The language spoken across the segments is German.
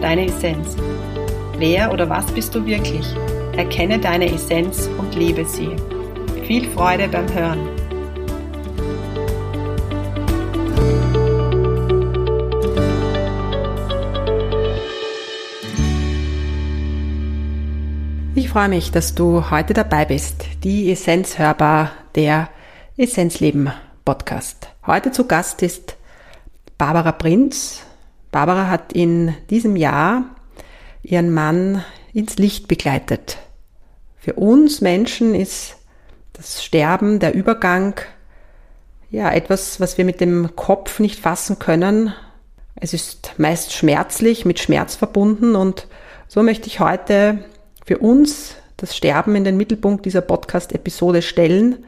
deine Essenz. Wer oder was bist du wirklich? Erkenne deine Essenz und lebe sie. Viel Freude beim Hören. Ich freue mich, dass du heute dabei bist. Die Essenz hörbar, der Essenzleben Podcast. Heute zu Gast ist Barbara Prinz. Barbara hat in diesem Jahr ihren Mann ins Licht begleitet. Für uns Menschen ist das Sterben, der Übergang, ja, etwas, was wir mit dem Kopf nicht fassen können. Es ist meist schmerzlich, mit Schmerz verbunden und so möchte ich heute für uns das Sterben in den Mittelpunkt dieser Podcast-Episode stellen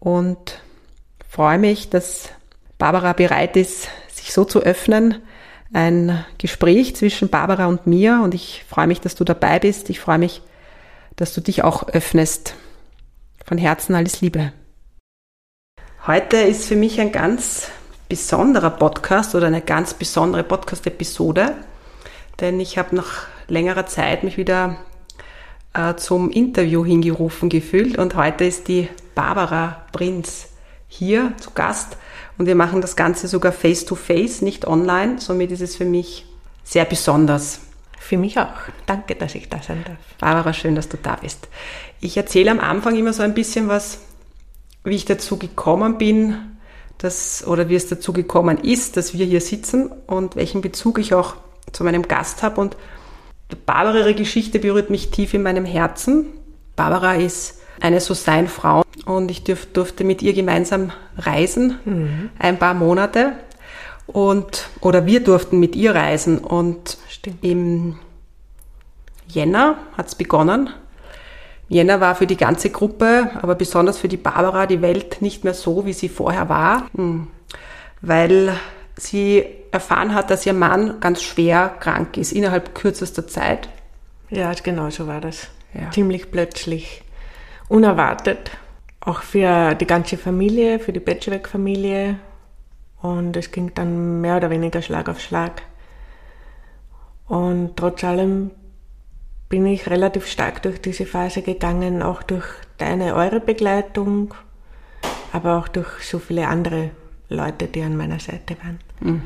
und freue mich, dass Barbara bereit ist, sich so zu öffnen. Ein Gespräch zwischen Barbara und mir und ich freue mich, dass du dabei bist. Ich freue mich, dass du dich auch öffnest. Von Herzen alles Liebe. Heute ist für mich ein ganz besonderer Podcast oder eine ganz besondere Podcast-Episode, denn ich habe nach längerer Zeit mich wieder äh, zum Interview hingerufen gefühlt und heute ist die Barbara Prinz hier zu Gast und wir machen das Ganze sogar face-to-face, -face, nicht online. Somit ist es für mich sehr besonders. Für mich auch. Danke, dass ich da sein darf. Barbara, schön, dass du da bist. Ich erzähle am Anfang immer so ein bisschen was, wie ich dazu gekommen bin, dass, oder wie es dazu gekommen ist, dass wir hier sitzen und welchen Bezug ich auch zu meinem Gast habe. Und Barbara, ihre Geschichte berührt mich tief in meinem Herzen. Barbara ist eine so sein Frau und ich dürf, durfte mit ihr gemeinsam reisen, mhm. ein paar Monate und oder wir durften mit ihr reisen und Stimmt. im Jänner hat es begonnen. Jänner war für die ganze Gruppe, aber besonders für die Barbara die Welt nicht mehr so, wie sie vorher war, hm. weil sie erfahren hat, dass ihr Mann ganz schwer krank ist, innerhalb kürzester Zeit. Ja, genau so war das. Ja. Ziemlich plötzlich unerwartet. Auch für die ganze Familie, für die Betschweg-Familie. Und es ging dann mehr oder weniger Schlag auf Schlag. Und trotz allem bin ich relativ stark durch diese Phase gegangen, auch durch deine, eure Begleitung, aber auch durch so viele andere Leute, die an meiner Seite waren. Hm.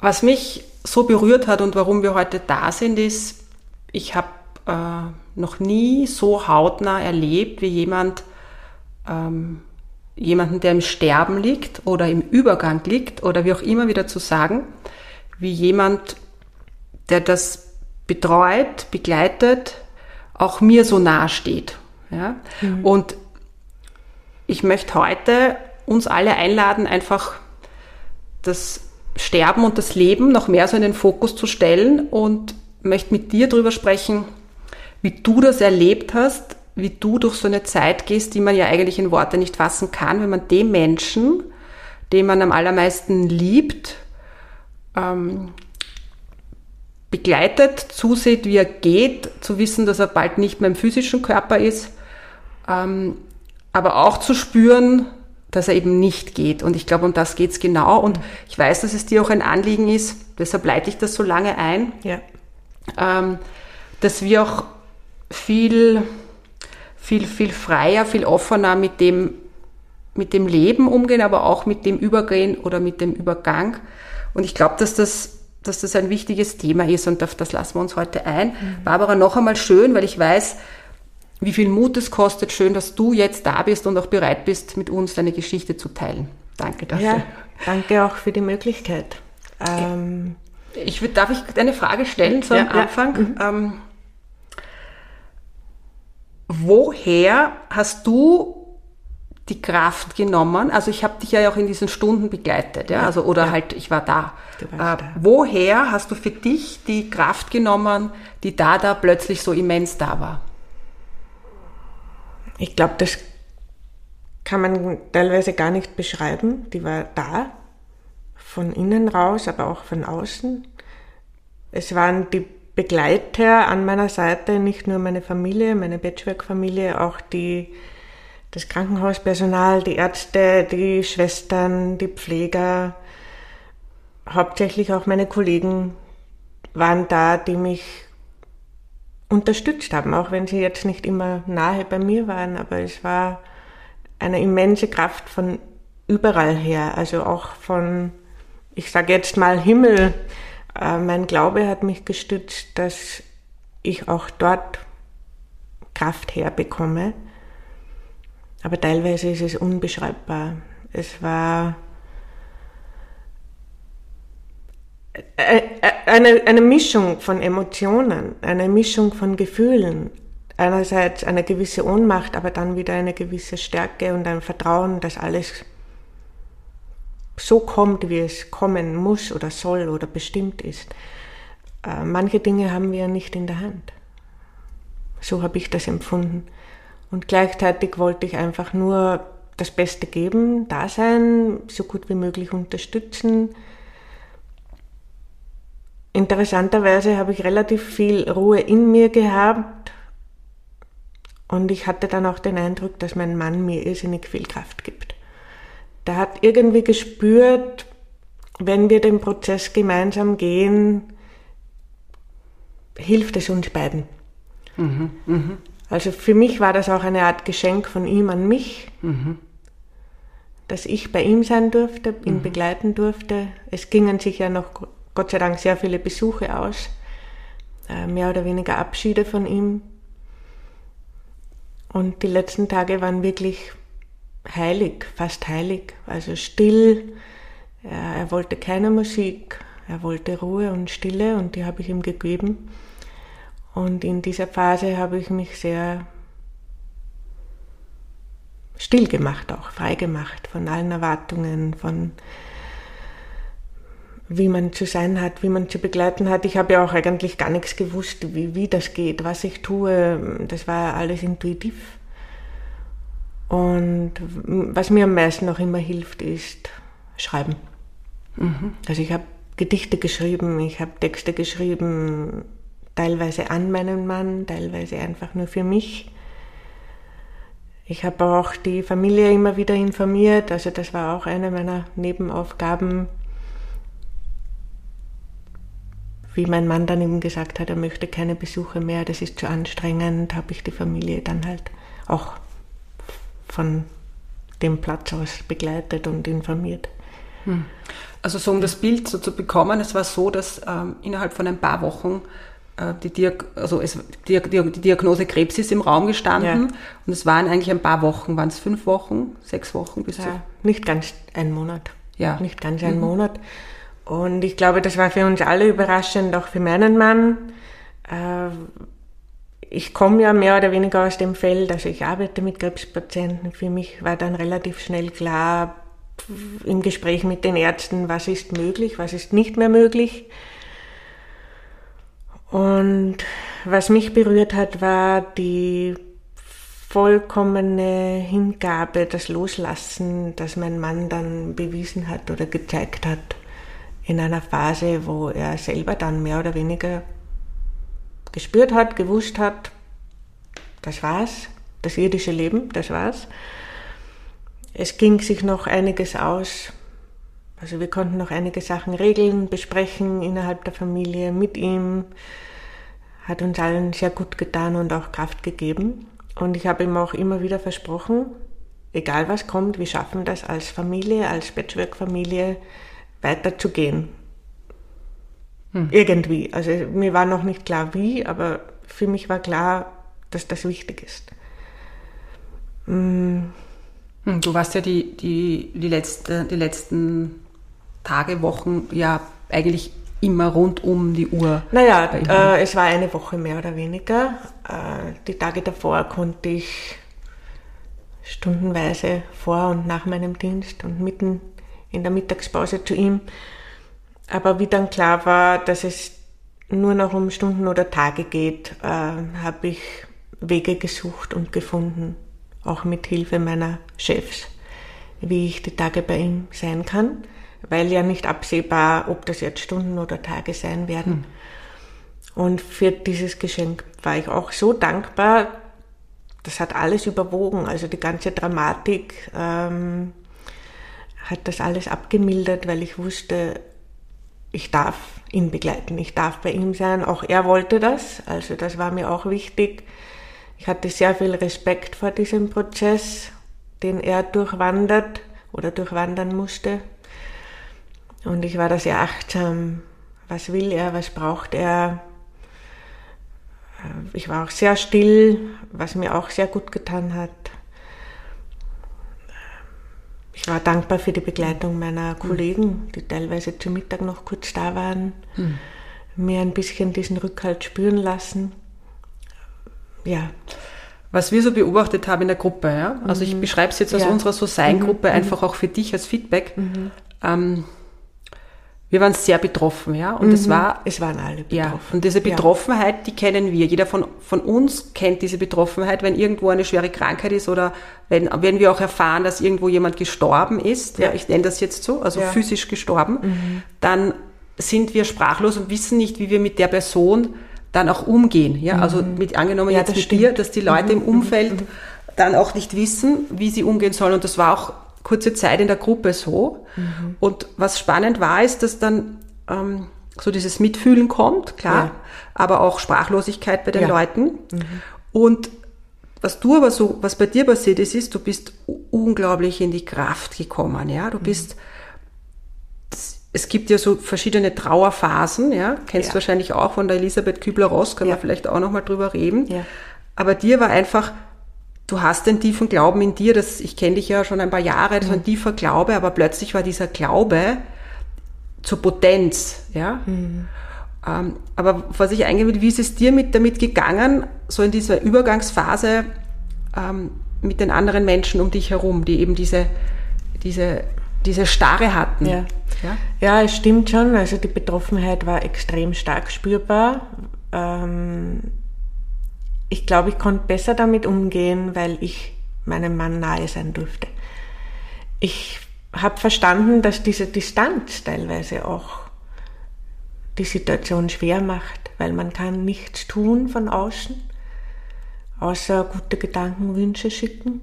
Was mich so berührt hat und warum wir heute da sind, ist, ich habe äh, noch nie so hautnah erlebt, wie jemand, ähm, jemanden, der im Sterben liegt oder im Übergang liegt oder wie auch immer wieder zu sagen, wie jemand, der das betreut, begleitet, auch mir so nahe steht. Ja? Mhm. Und ich möchte heute uns alle einladen, einfach das Sterben und das Leben noch mehr so in den Fokus zu stellen und möchte mit dir darüber sprechen, wie du das erlebt hast, wie du durch so eine Zeit gehst, die man ja eigentlich in Worte nicht fassen kann, wenn man dem Menschen, den man am allermeisten liebt, ähm, begleitet, zusieht, wie er geht, zu wissen, dass er bald nicht mehr im physischen Körper ist, ähm, aber auch zu spüren, dass er eben nicht geht. Und ich glaube, um das geht's genau. Und ich weiß, dass es dir auch ein Anliegen ist, deshalb leite ich das so lange ein, ja. ähm, dass wir auch viel, viel, viel freier, viel offener mit dem, mit dem Leben umgehen, aber auch mit dem Übergehen oder mit dem Übergang. Und ich glaube, dass das, dass das ein wichtiges Thema ist und auf das lassen wir uns heute ein. Mhm. Barbara, noch einmal schön, weil ich weiß, wie viel Mut es kostet. Schön, dass du jetzt da bist und auch bereit bist, mit uns deine Geschichte zu teilen. Danke dafür. Ja, danke auch für die Möglichkeit. Ähm, ich würd, darf ich eine Frage stellen ja, Anfang? Ja. Mhm. Ähm, woher hast du die Kraft genommen? Also ich habe dich ja auch in diesen Stunden begleitet, ja, also oder ja. halt ich war da. Äh, da. Woher hast du für dich die Kraft genommen, die da da plötzlich so immens da war? Ich glaube, das kann man teilweise gar nicht beschreiben. Die war da, von innen raus, aber auch von außen. Es waren die Begleiter an meiner Seite, nicht nur meine Familie, meine Patchwork-Familie, auch die das Krankenhauspersonal, die Ärzte, die Schwestern, die Pfleger, hauptsächlich auch meine Kollegen waren da, die mich unterstützt haben, auch wenn sie jetzt nicht immer nahe bei mir waren, aber es war eine immense Kraft von überall her, also auch von, ich sage jetzt mal Himmel. Äh, mein Glaube hat mich gestützt, dass ich auch dort Kraft herbekomme. Aber teilweise ist es unbeschreibbar. Es war eine, eine Mischung von Emotionen, eine Mischung von Gefühlen. Einerseits eine gewisse Ohnmacht, aber dann wieder eine gewisse Stärke und ein Vertrauen, dass alles so kommt, wie es kommen muss oder soll oder bestimmt ist. Äh, manche Dinge haben wir nicht in der Hand. So habe ich das empfunden. Und gleichzeitig wollte ich einfach nur das Beste geben, da sein, so gut wie möglich unterstützen. Interessanterweise habe ich relativ viel Ruhe in mir gehabt und ich hatte dann auch den Eindruck, dass mein Mann mir irrsinnig viel Kraft gibt. Der hat irgendwie gespürt, wenn wir den Prozess gemeinsam gehen, hilft es uns beiden. Mhm, mh. Also für mich war das auch eine Art Geschenk von ihm an mich, mhm. dass ich bei ihm sein durfte, ihn mhm. begleiten durfte. Es gingen sich ja noch Gott sei Dank sehr viele Besuche aus, äh, mehr oder weniger Abschiede von ihm. Und die letzten Tage waren wirklich heilig, fast heilig, also still. Er wollte keine Musik, er wollte Ruhe und Stille und die habe ich ihm gegeben. Und in dieser Phase habe ich mich sehr still gemacht, auch frei gemacht von allen Erwartungen, von wie man zu sein hat, wie man zu begleiten hat. Ich habe ja auch eigentlich gar nichts gewusst, wie, wie das geht, was ich tue. Das war alles intuitiv. Und was mir am meisten auch immer hilft, ist Schreiben. Mhm. Also ich habe Gedichte geschrieben, ich habe Texte geschrieben, teilweise an meinen Mann, teilweise einfach nur für mich. Ich habe auch die Familie immer wieder informiert, also das war auch eine meiner Nebenaufgaben. Wie mein Mann dann eben gesagt hat, er möchte keine Besuche mehr, das ist zu anstrengend, habe ich die Familie dann halt auch von dem Platz aus begleitet und informiert. Hm. Also so um das Bild so zu bekommen, es war so, dass ähm, innerhalb von ein paar Wochen äh, die, Diag also es, die, die, Diagnose Krebs ist im Raum gestanden ja. und es waren eigentlich ein paar Wochen, waren es fünf Wochen, sechs Wochen bis ja, Nicht ganz ein Monat. Ja. Nicht ganz ein mhm. Monat. Und ich glaube, das war für uns alle überraschend, auch für meinen Mann. Äh, ich komme ja mehr oder weniger aus dem Feld, also ich arbeite mit Krebspatienten. Für mich war dann relativ schnell klar im Gespräch mit den Ärzten, was ist möglich, was ist nicht mehr möglich. Und was mich berührt hat, war die vollkommene Hingabe, das Loslassen, das mein Mann dann bewiesen hat oder gezeigt hat in einer Phase, wo er selber dann mehr oder weniger gespürt hat, gewusst hat, das war's, das irdische Leben, das war's. Es ging sich noch einiges aus. Also wir konnten noch einige Sachen regeln, besprechen innerhalb der Familie mit ihm. Hat uns allen sehr gut getan und auch Kraft gegeben. Und ich habe ihm auch immer wieder versprochen, egal was kommt, wir schaffen das als Familie, als Patchwork-Familie weiterzugehen. Hm. Irgendwie. Also mir war noch nicht klar wie, aber für mich war klar, dass das wichtig ist. Hm. hm. Du warst ja die, die, die, letzte, die letzten Tage, Wochen ja eigentlich immer rund um die Uhr. Naja, äh, es war eine Woche mehr oder weniger. Äh, die Tage davor konnte ich stundenweise vor und nach meinem Dienst und mitten in der Mittagspause zu ihm. Aber wie dann klar war, dass es nur noch um Stunden oder Tage geht, äh, habe ich Wege gesucht und gefunden, auch mit Hilfe meiner Chefs, wie ich die Tage bei ihm sein kann, weil ja nicht absehbar, ob das jetzt Stunden oder Tage sein werden. Hm. Und für dieses Geschenk war ich auch so dankbar. Das hat alles überwogen, also die ganze Dramatik ähm, hat das alles abgemildert, weil ich wusste, ich darf ihn begleiten, ich darf bei ihm sein. Auch er wollte das, also das war mir auch wichtig. Ich hatte sehr viel Respekt vor diesem Prozess, den er durchwandert oder durchwandern musste. Und ich war da sehr achtsam. Was will er? Was braucht er? Ich war auch sehr still, was mir auch sehr gut getan hat. Ich war dankbar für die Begleitung meiner Kollegen, die teilweise zu Mittag noch kurz da waren, mhm. mir ein bisschen diesen Rückhalt spüren lassen ja. Was wir so beobachtet haben in der Gruppe, ja? also ich mhm. beschreibe es jetzt aus ja. unserer So-Sein-Gruppe mhm. einfach auch für dich als Feedback. Mhm. Ähm, wir waren sehr betroffen, ja. Und es mhm. war. Es waren alle betroffen. Ja. Und diese Betroffenheit, ja. die kennen wir. Jeder von, von uns kennt diese Betroffenheit, wenn irgendwo eine schwere Krankheit ist oder wenn, wenn wir auch erfahren, dass irgendwo jemand gestorben ist, ja, ja ich nenne das jetzt so, also physisch gestorben, mhm. dann sind wir sprachlos und wissen nicht, wie wir mit der Person dann auch umgehen. Ja? Also mhm. mit angenommen ja, jetzt mit stimmt. dir, dass die Leute mhm. im Umfeld mhm. dann auch nicht wissen, wie sie umgehen sollen. Und das war auch kurze Zeit in der Gruppe so. Mhm. Und was spannend war, ist, dass dann ähm, so dieses Mitfühlen kommt, klar, ja. aber auch Sprachlosigkeit bei den ja. Leuten. Mhm. Und was du aber so, was bei dir passiert ist, ist, du bist unglaublich in die Kraft gekommen, ja. Du mhm. bist es gibt ja so verschiedene Trauerphasen, ja, kennst ja. du wahrscheinlich auch von der Elisabeth Kübler-Ross, können wir vielleicht auch nochmal drüber reden. Aber dir war einfach, du hast den tiefen Glauben in dir, das, ich kenne dich ja schon ein paar Jahre, das mhm. war ein tiefer Glaube, aber plötzlich war dieser Glaube zur Potenz, ja. Mhm. Ähm, aber was ich eingehen will, wie ist es dir mit, damit gegangen, so in dieser Übergangsphase ähm, mit den anderen Menschen um dich herum, die eben diese, diese diese Starre hatten. Ja. ja. Ja? es stimmt schon. Also die Betroffenheit war extrem stark spürbar. Ähm, ich glaube, ich konnte besser damit umgehen, weil ich meinem Mann nahe sein durfte. Ich habe verstanden, dass diese Distanz teilweise auch die Situation schwer macht, weil man kann nichts tun von außen, außer gute Gedanken, Wünsche schicken.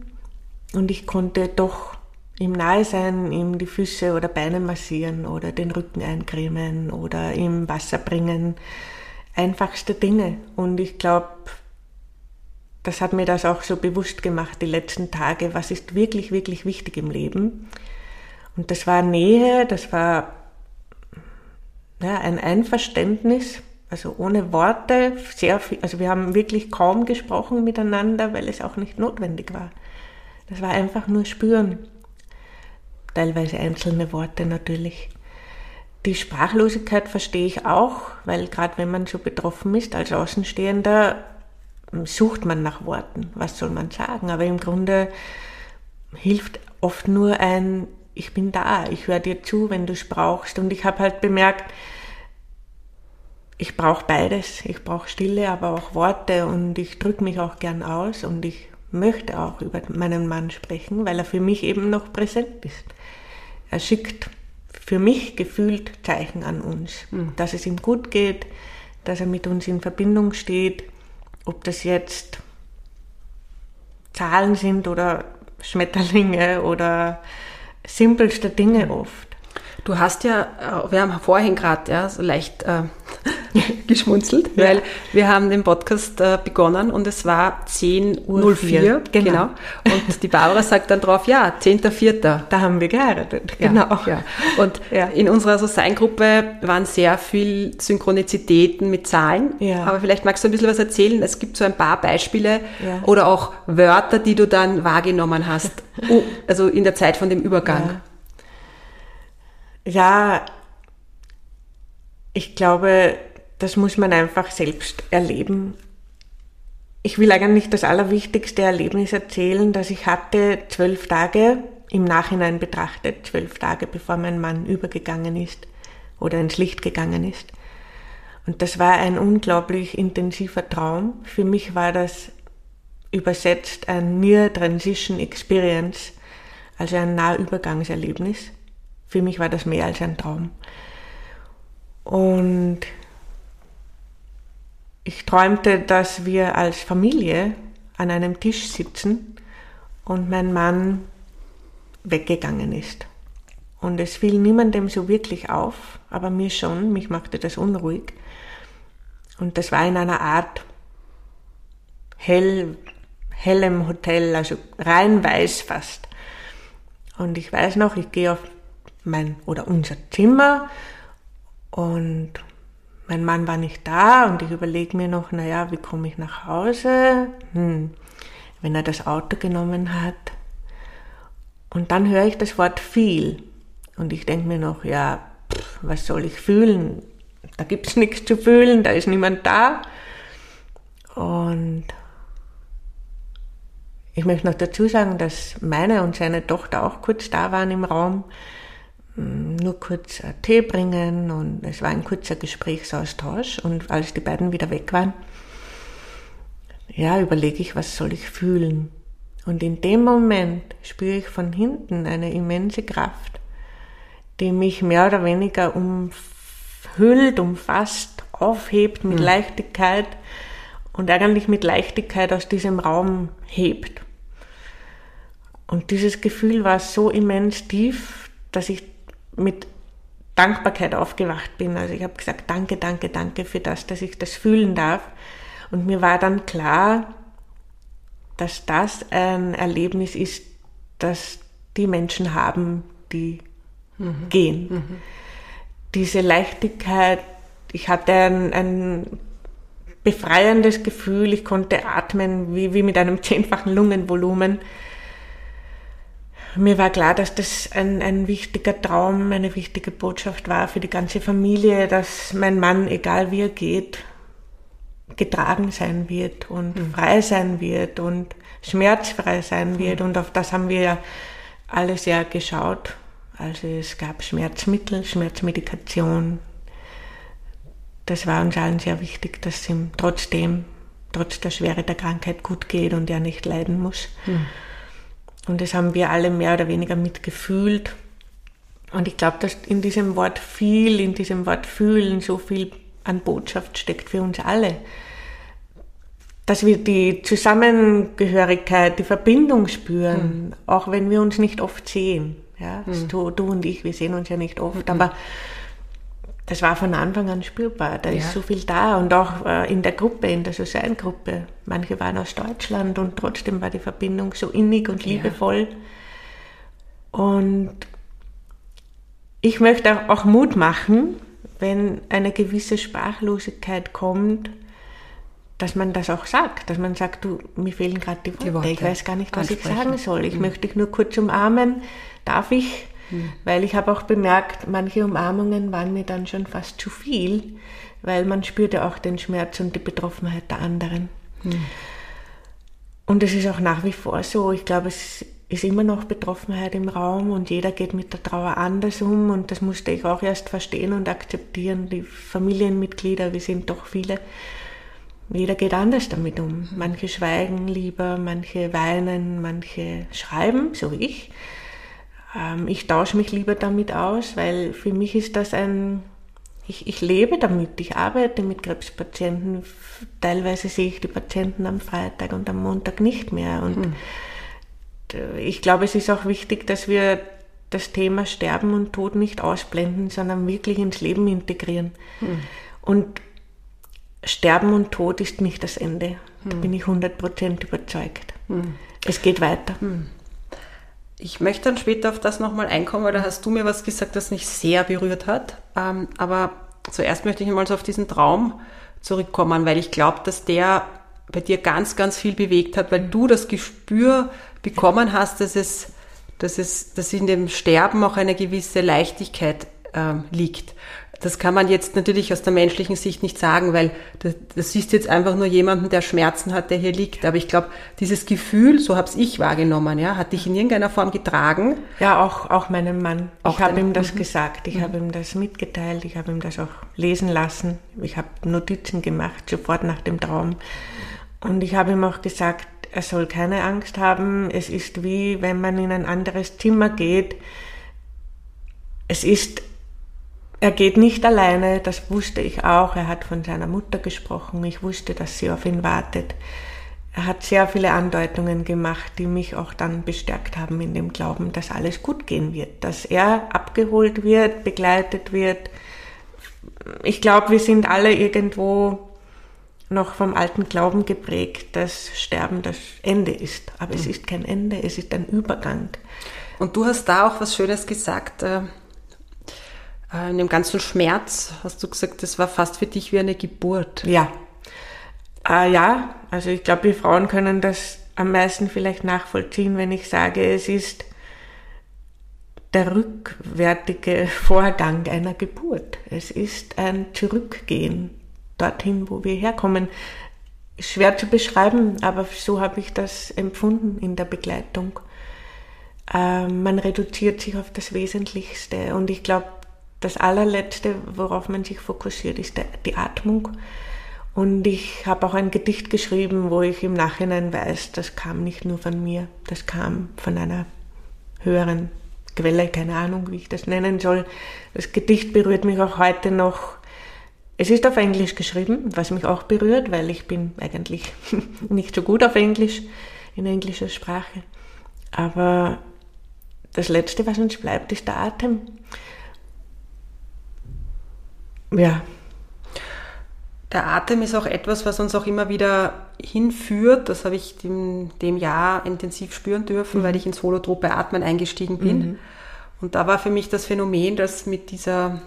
Und ich konnte doch ihm nahe sein, ihm die Füße oder Beine massieren oder den Rücken eincremen oder ihm Wasser bringen. Einfachste Dinge. Und ich glaube, das hat mir das auch so bewusst gemacht, die letzten Tage, was ist wirklich, wirklich wichtig im Leben. Und das war Nähe, das war ja, ein Einverständnis, also ohne Worte, sehr viel, also wir haben wirklich kaum gesprochen miteinander, weil es auch nicht notwendig war. Das war einfach nur spüren teilweise einzelne Worte natürlich. Die Sprachlosigkeit verstehe ich auch, weil gerade wenn man so betroffen ist als Außenstehender, sucht man nach Worten. Was soll man sagen? Aber im Grunde hilft oft nur ein Ich bin da, ich höre dir zu, wenn du es brauchst. Und ich habe halt bemerkt, ich brauche beides. Ich brauche Stille, aber auch Worte und ich drücke mich auch gern aus und ich möchte auch über meinen Mann sprechen, weil er für mich eben noch präsent ist. Er schickt für mich gefühlt Zeichen an uns, mhm. dass es ihm gut geht, dass er mit uns in Verbindung steht, ob das jetzt Zahlen sind oder Schmetterlinge oder simpelste Dinge oft. Du hast ja, äh, wir haben vorhin gerade ja, so leicht äh, geschmunzelt, ja. weil wir haben den Podcast äh, begonnen und es war 10.04 Uhr. Genau. genau. Und die Barbara sagt dann drauf, ja, 10.04. Da haben wir geheiratet. Genau. Ja. Und in unserer So-Sein-Gruppe waren sehr viel Synchronizitäten mit Zahlen. Ja. Aber vielleicht magst du ein bisschen was erzählen. Es gibt so ein paar Beispiele oder auch Wörter, die du dann wahrgenommen hast, also in der Zeit von dem Übergang. Ja, ich glaube, das muss man einfach selbst erleben. ich will eigentlich das allerwichtigste Erlebnis erzählen, dass ich hatte zwölf Tage im Nachhinein betrachtet, zwölf Tage bevor mein Mann übergegangen ist oder ins Licht gegangen ist. Und das war ein unglaublich intensiver Traum. Für mich war das übersetzt ein Near Transition Experience, also ein Nahübergangserlebnis. Für mich war das mehr als ein Traum. Und ich träumte, dass wir als Familie an einem Tisch sitzen und mein Mann weggegangen ist. Und es fiel niemandem so wirklich auf, aber mir schon, mich machte das unruhig. Und das war in einer Art hell, hellem Hotel, also rein weiß fast. Und ich weiß noch, ich gehe auf mein oder unser Zimmer und mein Mann war nicht da und ich überlege mir noch, naja, wie komme ich nach Hause? Hm, wenn er das Auto genommen hat. Und dann höre ich das Wort viel. Und ich denke mir noch, ja, pff, was soll ich fühlen? Da gibt es nichts zu fühlen, da ist niemand da. Und ich möchte noch dazu sagen, dass meine und seine Tochter auch kurz da waren im Raum nur kurz Tee bringen und es war ein kurzer Gesprächsaustausch und als die beiden wieder weg waren, ja, überlege ich, was soll ich fühlen? Und in dem Moment spüre ich von hinten eine immense Kraft, die mich mehr oder weniger umhüllt, umfasst, aufhebt mit mhm. Leichtigkeit und eigentlich mit Leichtigkeit aus diesem Raum hebt. Und dieses Gefühl war so immens tief, dass ich mit Dankbarkeit aufgewacht bin. Also ich habe gesagt, danke, danke, danke für das, dass ich das fühlen darf. Und mir war dann klar, dass das ein Erlebnis ist, das die Menschen haben, die mhm. gehen. Mhm. Diese Leichtigkeit, ich hatte ein, ein befreiendes Gefühl, ich konnte atmen wie, wie mit einem zehnfachen Lungenvolumen mir war klar, dass das ein, ein wichtiger Traum, eine wichtige Botschaft war für die ganze Familie, dass mein Mann, egal wie er geht, getragen sein wird und mhm. frei sein wird und schmerzfrei sein wird. Mhm. Und auf das haben wir ja alles ja geschaut. Also es gab Schmerzmittel, Schmerzmedikation. Das war uns allen sehr wichtig, dass es ihm trotzdem, trotz der Schwere der Krankheit gut geht und er nicht leiden muss. Mhm. Und das haben wir alle mehr oder weniger mitgefühlt. Und ich glaube, dass in diesem Wort viel, in diesem Wort fühlen so viel an Botschaft steckt für uns alle. Dass wir die Zusammengehörigkeit, die Verbindung spüren, mhm. auch wenn wir uns nicht oft sehen. Ja, mhm. du, du, und ich, wir sehen uns ja nicht oft, mhm. aber das war von Anfang an spürbar. Da ja. ist so viel da und auch äh, in der Gruppe, in der Susanne-Gruppe. Manche waren aus Deutschland und trotzdem war die Verbindung so innig und liebevoll. Ja. Und ich möchte auch Mut machen, wenn eine gewisse Sprachlosigkeit kommt, dass man das auch sagt, dass man sagt, du, mir fehlen gerade die, die, Worte, ich weiß gar nicht, was ich sagen soll. Ich mhm. möchte dich nur kurz umarmen. Darf ich? Mhm. Weil ich habe auch bemerkt, manche Umarmungen waren mir dann schon fast zu viel, weil man spürte auch den Schmerz und die Betroffenheit der anderen. Mhm. Und es ist auch nach wie vor so. Ich glaube, es ist immer noch Betroffenheit im Raum und jeder geht mit der Trauer anders um und das musste ich auch erst verstehen und akzeptieren. Die Familienmitglieder, wir sind doch viele, jeder geht anders damit um. Manche schweigen lieber, manche weinen, manche schreiben, so wie ich. Ähm, ich tausche mich lieber damit aus, weil für mich ist das ein, ich, ich lebe damit, ich arbeite mit Krebspatienten. Teilweise sehe ich die Patienten am Freitag und am Montag nicht mehr. Und mhm. ich glaube, es ist auch wichtig, dass wir das Thema Sterben und Tod nicht ausblenden, sondern wirklich ins Leben integrieren. Mhm. Und Sterben und Tod ist nicht das Ende. Da mhm. bin ich 100% überzeugt. Hm. Es geht weiter. Ich möchte dann später auf das nochmal einkommen, weil da hast du mir was gesagt, das mich sehr berührt hat. Ähm, aber zuerst möchte ich mal so auf diesen Traum zurückkommen, weil ich glaube, dass der bei dir ganz, ganz viel bewegt hat, weil du das Gespür bekommen hast, dass es, dass es, dass in dem Sterben auch eine gewisse Leichtigkeit ähm, liegt. Das kann man jetzt natürlich aus der menschlichen Sicht nicht sagen, weil das, das ist jetzt einfach nur jemanden, der Schmerzen hat, der hier liegt. Aber ich glaube, dieses Gefühl, so habe ich wahrgenommen, ja, hat dich in irgendeiner Form getragen. Ja, auch, auch meinem Mann. Auch ich habe ihm das mhm. gesagt, ich mhm. habe ihm das mitgeteilt, ich habe ihm das auch lesen lassen. Ich habe Notizen gemacht, sofort nach dem Traum. Und ich habe ihm auch gesagt, er soll keine Angst haben. Es ist wie, wenn man in ein anderes Zimmer geht. Es ist er geht nicht alleine, das wusste ich auch. Er hat von seiner Mutter gesprochen. Ich wusste, dass sie auf ihn wartet. Er hat sehr viele Andeutungen gemacht, die mich auch dann bestärkt haben in dem Glauben, dass alles gut gehen wird, dass er abgeholt wird, begleitet wird. Ich glaube, wir sind alle irgendwo noch vom alten Glauben geprägt, dass Sterben das Ende ist. Aber es mhm. ist kein Ende, es ist ein Übergang. Und du hast da auch was Schönes gesagt äh, äh, in dem ganzen Schmerz hast du gesagt, das war fast für dich wie eine Geburt. Ja. Äh, ja, also ich glaube, wir Frauen können das am meisten vielleicht nachvollziehen, wenn ich sage, es ist der rückwärtige Vorgang einer Geburt. Es ist ein Zurückgehen dorthin, wo wir herkommen. Schwer zu beschreiben, aber so habe ich das empfunden in der Begleitung. Äh, man reduziert sich auf das Wesentlichste und ich glaube, das allerletzte, worauf man sich fokussiert, ist die Atmung. Und ich habe auch ein Gedicht geschrieben, wo ich im Nachhinein weiß, das kam nicht nur von mir, das kam von einer höheren Quelle, keine Ahnung, wie ich das nennen soll. Das Gedicht berührt mich auch heute noch. Es ist auf Englisch geschrieben, was mich auch berührt, weil ich bin eigentlich nicht so gut auf Englisch, in englischer Sprache. Aber das Letzte, was uns bleibt, ist der Atem ja. Der Atem ist auch etwas, was uns auch immer wieder hinführt. Das habe ich dem, dem Jahr intensiv spüren dürfen, mhm. weil ich ins holotrope Atmen eingestiegen bin. Mhm. Und da war für mich das Phänomen, dass mit dieser,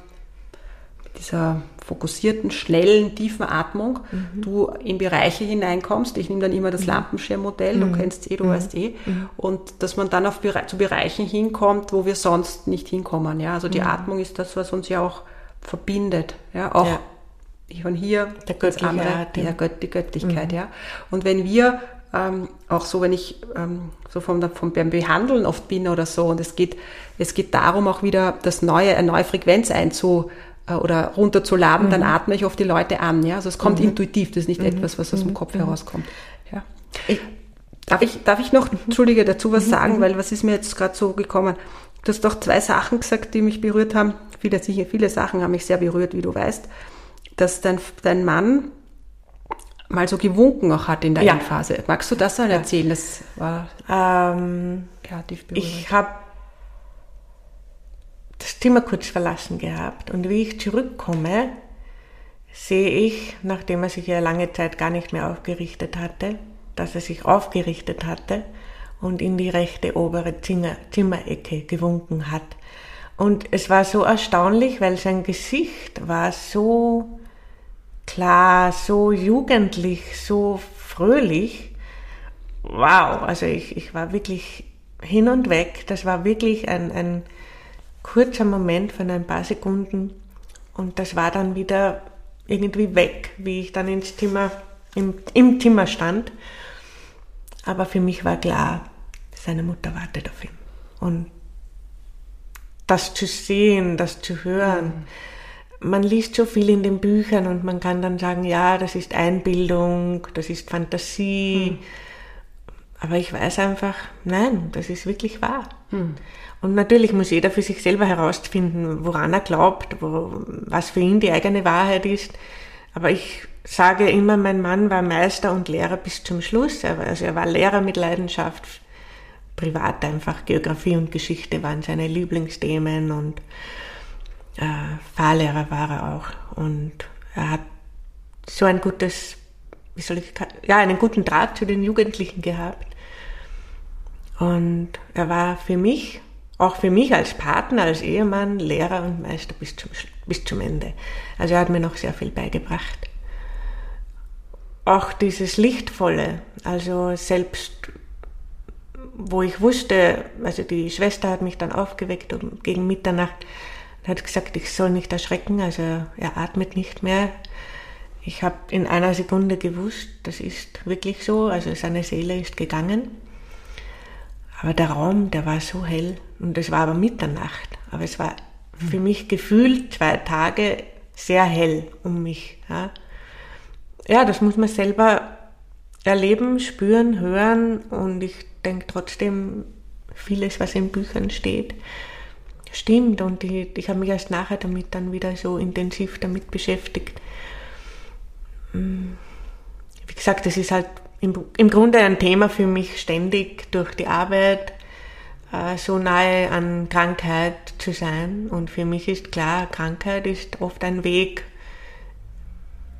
mit dieser fokussierten, schnellen, tiefen Atmung mhm. du in Bereiche hineinkommst. Ich nehme dann immer das mhm. Lampenschirmmodell, du mhm. kennst eh, du mhm. weißt eh. Und dass man dann auf, zu Bereichen hinkommt, wo wir sonst nicht hinkommen. Ja? Also die Atmung ist das, was uns ja auch verbindet. Ja, auch ja. von hier der göttliche andere, der Gött, die Göttlichkeit, mhm. ja. Und wenn wir ähm, auch so, wenn ich ähm, so vom, vom beim Behandeln oft bin oder so, und es geht, es geht darum, auch wieder das neue, eine neue Frequenz einzu äh, oder runterzuladen, mhm. dann atme ich oft die Leute an. Ja? Also es kommt mhm. intuitiv, das ist nicht mhm. etwas, was aus dem mhm. Kopf mhm. herauskommt. Ja. Ich, darf, ich, darf ich noch, Entschuldige, dazu was sagen, weil was ist mir jetzt gerade so gekommen? Du hast doch zwei Sachen gesagt, die mich berührt haben viele, sicher viele Sachen haben mich sehr berührt, wie du weißt, dass dein, dein Mann mal so gewunken auch hat in der ja. Endphase. Magst du das mal erzählen? Das war ähm, kreativ berührend. Ich habe das Zimmer kurz verlassen gehabt und wie ich zurückkomme, sehe ich, nachdem er sich ja lange Zeit gar nicht mehr aufgerichtet hatte, dass er sich aufgerichtet hatte und in die rechte obere Zimmer, Zimmerecke gewunken hat. Und es war so erstaunlich, weil sein Gesicht war so klar, so jugendlich, so fröhlich. Wow, also ich, ich war wirklich hin und weg. Das war wirklich ein, ein kurzer Moment von ein paar Sekunden. Und das war dann wieder irgendwie weg, wie ich dann ins Zimmer, im, im Zimmer stand. Aber für mich war klar, seine Mutter wartet auf ihn. Und das zu sehen, das zu hören. Man liest so viel in den Büchern und man kann dann sagen, ja, das ist Einbildung, das ist Fantasie. Hm. Aber ich weiß einfach, nein, das ist wirklich wahr. Hm. Und natürlich muss jeder für sich selber herausfinden, woran er glaubt, wo, was für ihn die eigene Wahrheit ist. Aber ich sage immer, mein Mann war Meister und Lehrer bis zum Schluss. Also er war Lehrer mit Leidenschaft privat einfach Geografie und Geschichte waren seine Lieblingsthemen und äh, Fahrlehrer war er auch. Und er hat so ein gutes, wie soll ich, ja, einen guten Draht zu den Jugendlichen gehabt. Und er war für mich, auch für mich als Partner, als Ehemann, Lehrer und Meister bis zum, bis zum Ende. Also er hat mir noch sehr viel beigebracht. Auch dieses Lichtvolle, also selbst wo ich wusste, also die Schwester hat mich dann aufgeweckt um, gegen Mitternacht, Er hat gesagt, ich soll nicht erschrecken, also er atmet nicht mehr. Ich habe in einer Sekunde gewusst, das ist wirklich so, also seine Seele ist gegangen. Aber der Raum, der war so hell und es war aber Mitternacht. Aber es war für mich gefühlt zwei Tage sehr hell um mich. Ja, ja das muss man selber erleben, spüren, hören und ich denke trotzdem, vieles, was in Büchern steht, stimmt und ich, ich habe mich erst nachher damit dann wieder so intensiv damit beschäftigt. Hm. Wie gesagt, das ist halt im, im Grunde ein Thema für mich ständig durch die Arbeit, äh, so nahe an Krankheit zu sein. Und für mich ist klar, Krankheit ist oft ein Weg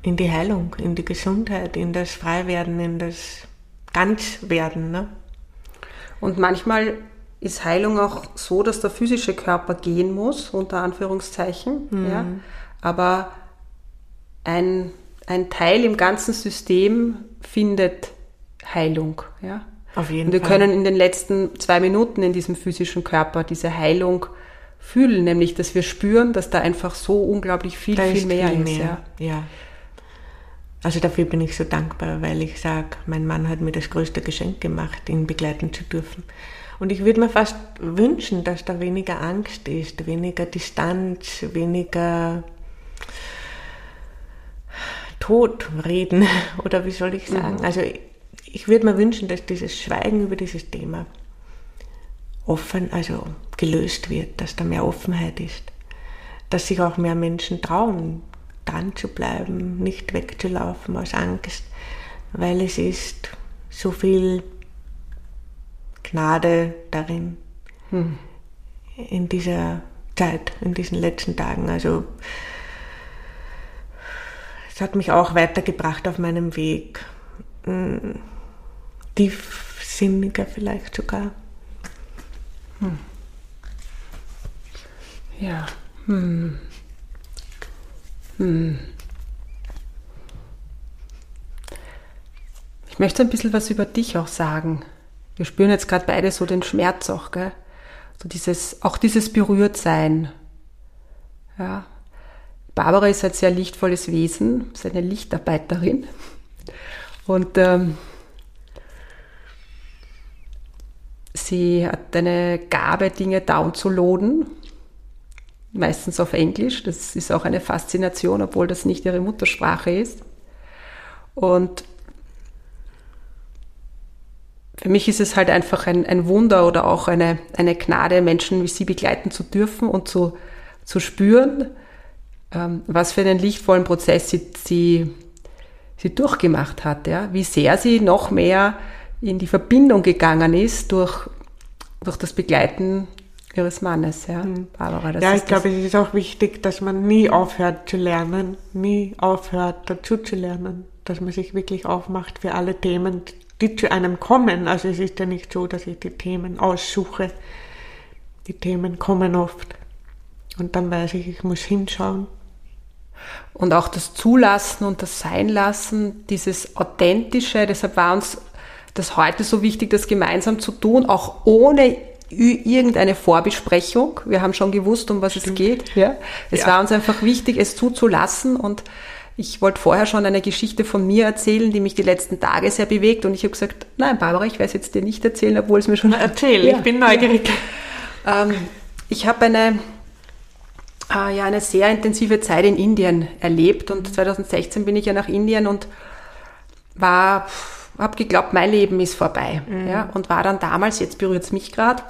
in die Heilung, in die Gesundheit, in das Freiwerden, in das Ganzwerden. Ne? Und manchmal ist Heilung auch so, dass der physische Körper gehen muss, unter Anführungszeichen. Mhm. Ja? Aber ein, ein Teil im ganzen System findet Heilung. Ja? Auf jeden Und wir Fall. können in den letzten zwei Minuten in diesem physischen Körper diese Heilung fühlen, nämlich dass wir spüren, dass da einfach so unglaublich viel, da viel mehr viel ist. Mehr. Ja. ja. Also dafür bin ich so dankbar, weil ich sage, mein Mann hat mir das größte Geschenk gemacht, ihn begleiten zu dürfen. Und ich würde mir fast wünschen, dass da weniger Angst ist, weniger Distanz, weniger Todreden oder wie soll ich sagen. Mhm. Also ich würde mir wünschen, dass dieses Schweigen über dieses Thema offen, also gelöst wird, dass da mehr Offenheit ist, dass sich auch mehr Menschen trauen, dran zu bleiben, nicht wegzulaufen aus Angst, weil es ist so viel Gnade darin hm. in dieser Zeit, in diesen letzten Tagen. Also es hat mich auch weitergebracht auf meinem Weg. Hm, tiefsinniger vielleicht sogar. Hm. Ja. Hm. Hm. Ich möchte ein bisschen was über dich auch sagen wir spüren jetzt gerade beide so den Schmerz auch, gell? So dieses, auch dieses Berührtsein. Ja. Barbara ist ein sehr lichtvolles Wesen, ist eine Lichtarbeiterin. Und ähm, sie hat eine Gabe, Dinge downzuladen. Meistens auf Englisch. Das ist auch eine Faszination, obwohl das nicht ihre Muttersprache ist. Und für mich ist es halt einfach ein, ein Wunder oder auch eine, eine Gnade, Menschen wie Sie begleiten zu dürfen und zu, zu spüren, ähm, was für einen lichtvollen Prozess sie, sie, sie durchgemacht hat. Ja? Wie sehr sie noch mehr in die Verbindung gegangen ist durch, durch das Begleiten ihres Mannes, ja, mhm. Barbara. ja, ich glaube, es ist auch wichtig, dass man nie aufhört zu lernen, nie aufhört dazu zu lernen, dass man sich wirklich aufmacht für alle Themen, die zu einem kommen. Also es ist ja nicht so, dass ich die Themen aussuche. Die Themen kommen oft. Und dann weiß ich, ich muss hinschauen. Und auch das Zulassen und das Seinlassen, dieses Authentische, deshalb war uns das heute so wichtig, das gemeinsam zu tun, auch ohne irgendeine Vorbesprechung. Wir haben schon gewusst, um was Stimmt. es geht. Ja. Es ja. war uns einfach wichtig, es zuzulassen und ich wollte vorher schon eine Geschichte von mir erzählen, die mich die letzten Tage sehr bewegt und ich habe gesagt, nein, Barbara, ich werde es jetzt dir nicht erzählen, obwohl es mir schon... Erzähl, ja, ich bin neugierig. Ähm, ich habe eine, äh, ja, eine sehr intensive Zeit in Indien erlebt und 2016 bin ich ja nach Indien und war, habe geglaubt, mein Leben ist vorbei. Mhm. Ja, und war dann damals, jetzt berührt es mich gerade,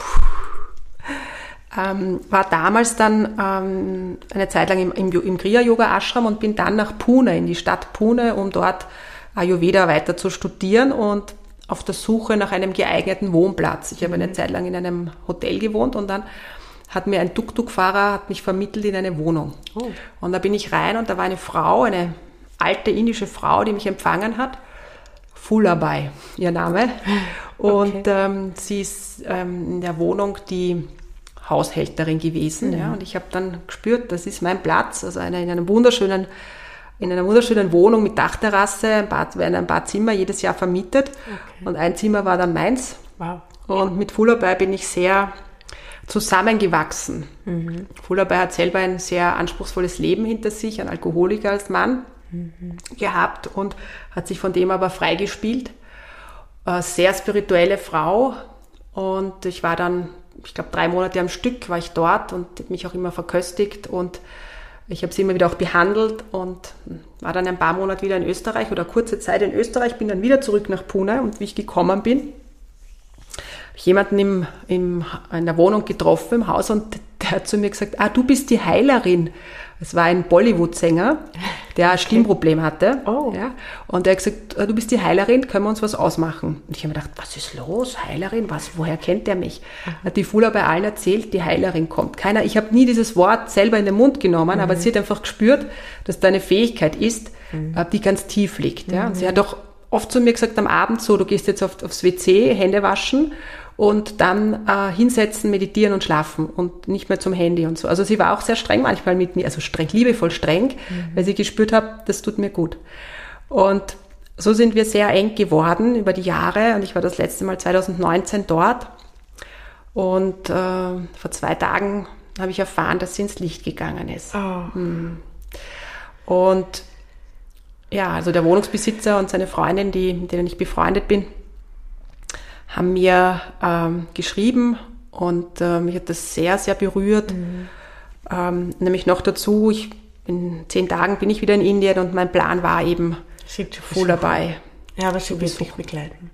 ähm, war damals dann ähm, eine Zeit lang im, im, im Kriya-Yoga-Ashram und bin dann nach Pune, in die Stadt Pune, um dort Ayurveda weiter zu studieren und auf der Suche nach einem geeigneten Wohnplatz. Ich habe eine mhm. Zeit lang in einem Hotel gewohnt und dann hat mir ein Tuk-Tuk-Fahrer hat mich vermittelt in eine Wohnung. Oh. Und da bin ich rein und da war eine Frau, eine alte indische Frau, die mich empfangen hat. Fulabai, ihr Name. Und okay. ähm, sie ist ähm, in der Wohnung die Haushälterin gewesen. Mhm. Ja, und ich habe dann gespürt, das ist mein Platz, also eine, in einem wunderschönen in einer wunderschönen Wohnung mit Dachterrasse, ein werden ein paar Zimmer jedes Jahr vermietet. Okay. Und ein Zimmer war dann meins. Wow. Und mit Fullerbei bin ich sehr zusammengewachsen. Mhm. Fullabei hat selber ein sehr anspruchsvolles Leben hinter sich, ein Alkoholiker als Mann mhm. gehabt und hat sich von dem aber freigespielt. Äh, sehr spirituelle Frau und ich war dann, ich glaube, drei Monate am Stück war ich dort und mich auch immer verköstigt und ich habe sie immer wieder auch behandelt und war dann ein paar Monate wieder in Österreich oder kurze Zeit in Österreich, bin dann wieder zurück nach Pune und wie ich gekommen bin, habe ich jemanden im, im, in der Wohnung getroffen im Haus und der hat zu mir gesagt, ah, du bist die Heilerin. Es war ein Bollywood-Sänger, der ein Stimmproblem hatte. Oh. Ja, und er hat gesagt, ah, du bist die Heilerin, können wir uns was ausmachen? Und ich habe mir gedacht, was ist los? Heilerin? Was? Woher kennt der mich? Hat die Fula bei allen erzählt, die Heilerin kommt. Keiner, ich habe nie dieses Wort selber in den Mund genommen, mhm. aber sie hat einfach gespürt, dass da eine Fähigkeit ist, mhm. Äh, die ganz tief liegt. Ja. Und sie hat auch oft zu mir gesagt am Abend so, du gehst jetzt auf, aufs WC, Hände waschen und dann äh, hinsetzen, meditieren und schlafen und nicht mehr zum Handy und so. Also sie war auch sehr streng manchmal mit mir, also streng, liebevoll streng, mhm. weil sie gespürt hat, das tut mir gut. Und so sind wir sehr eng geworden über die Jahre und ich war das letzte Mal 2019 dort und äh, vor zwei Tagen habe ich erfahren, dass sie ins Licht gegangen ist. Oh. Mhm. Und ja, also der Wohnungsbesitzer und seine Freundin, die, mit denen ich befreundet bin, haben mir ähm, geschrieben und äh, mich hat das sehr, sehr berührt. Mhm. Ähm, nämlich noch dazu, ich in zehn Tagen bin ich wieder in Indien und mein Plan war eben voll dabei. Ja, aber sie wird mich begleiten.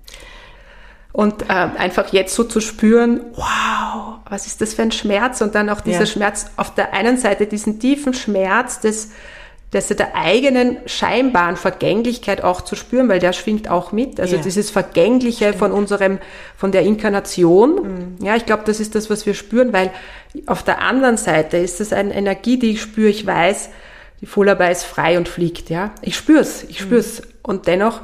Und äh, einfach jetzt so zu spüren, wow, was ist das für ein Schmerz? Und dann auch dieser ja. Schmerz, auf der einen Seite diesen tiefen Schmerz des dass der eigenen scheinbaren Vergänglichkeit auch zu spüren, weil der schwingt auch mit. Also ja. dieses Vergängliche Stimmt. von unserem, von der Inkarnation. Mhm. Ja, ich glaube, das ist das, was wir spüren, weil auf der anderen Seite ist es eine Energie, die ich spüre. Ich weiß, die Vollarbeit ist frei und fliegt. Ja, ich spür's, ich spür's. Mhm. Und dennoch